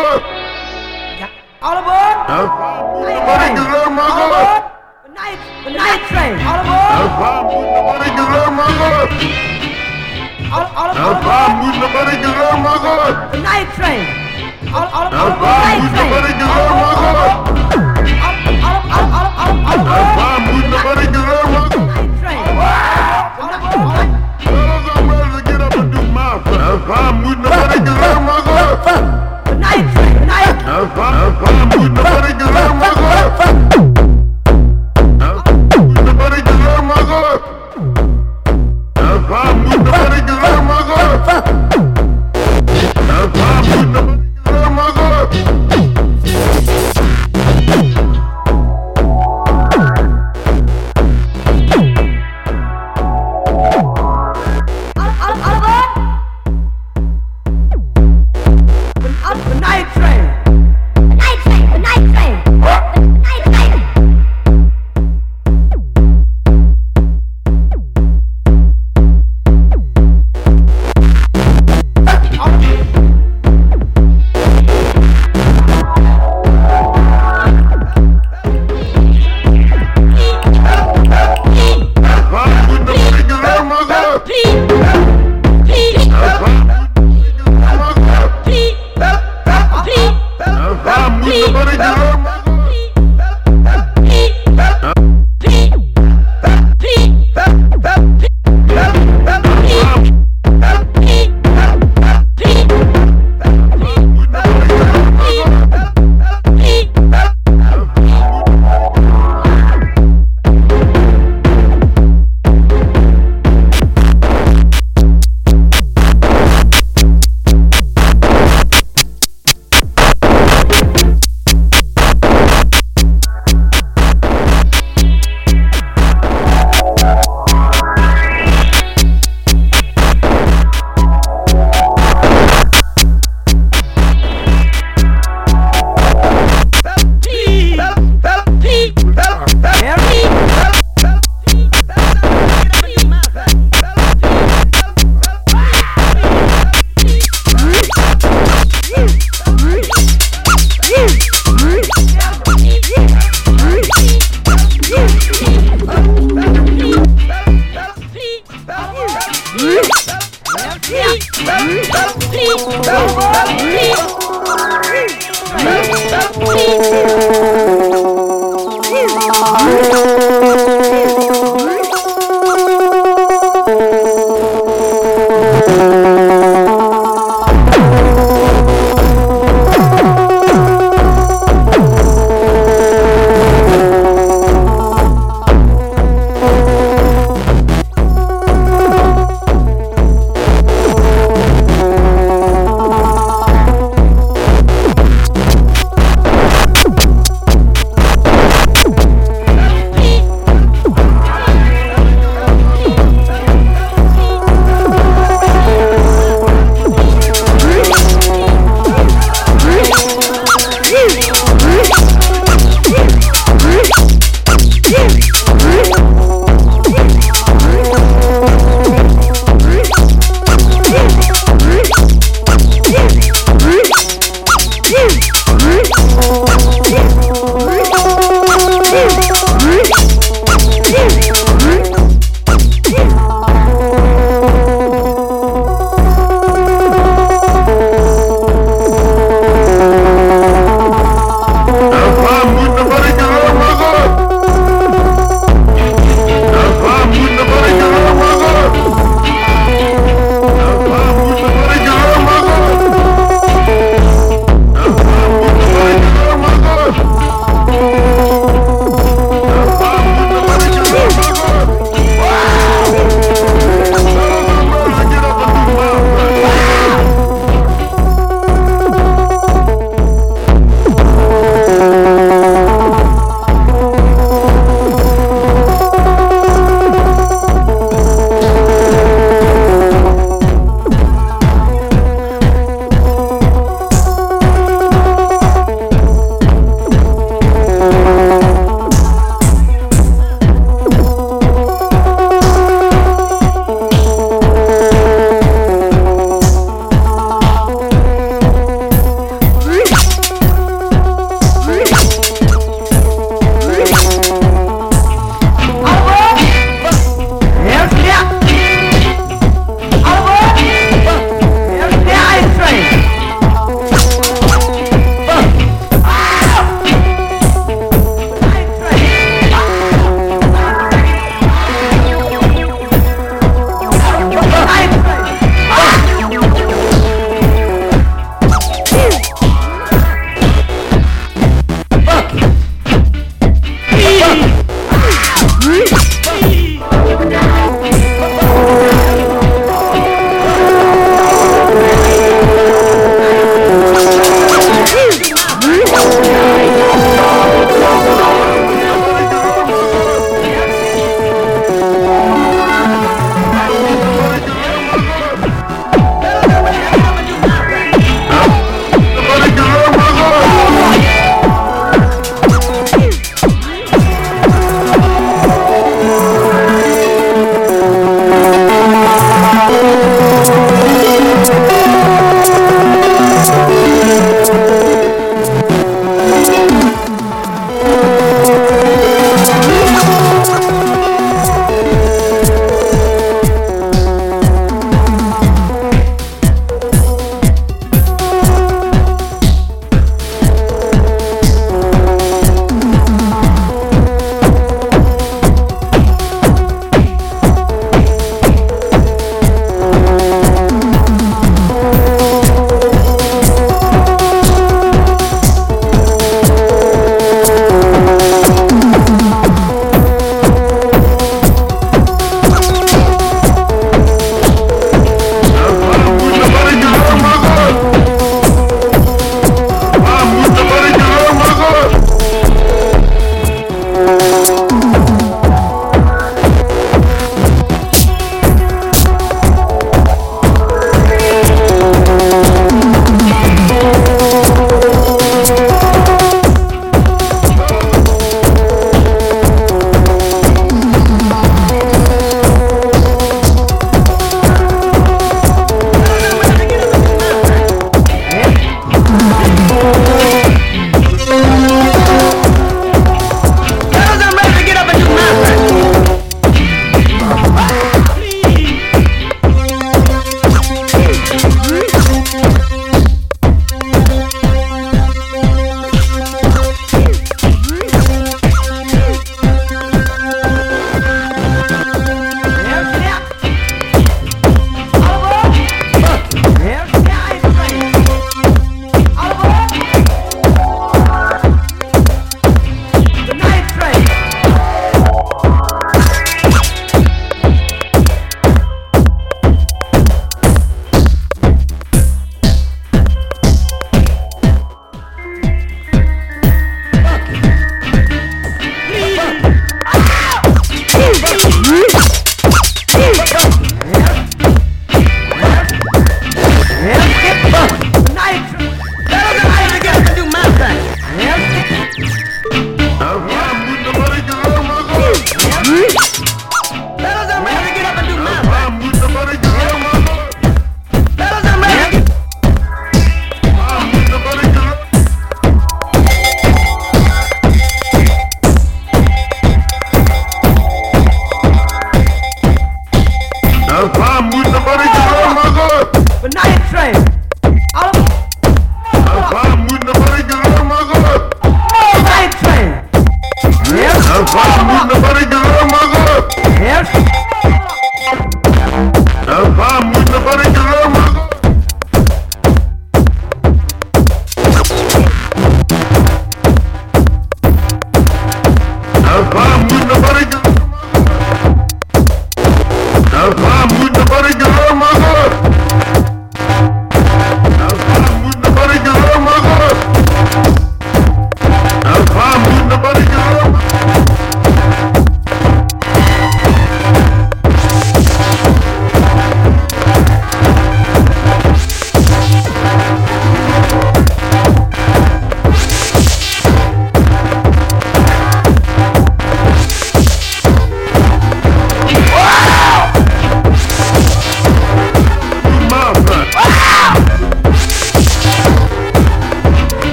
All aboard! Huh? Night, night train! All aboard! all, all, all aboard. Move nobody get on my guard. Night train. All, aboard! all. Night train.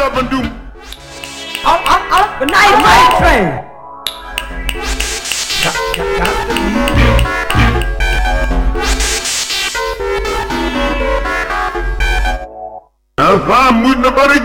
I'm ready to get up and do. Up, up, up, the night, night train. Got, got, got to leave. That's fine, would nobody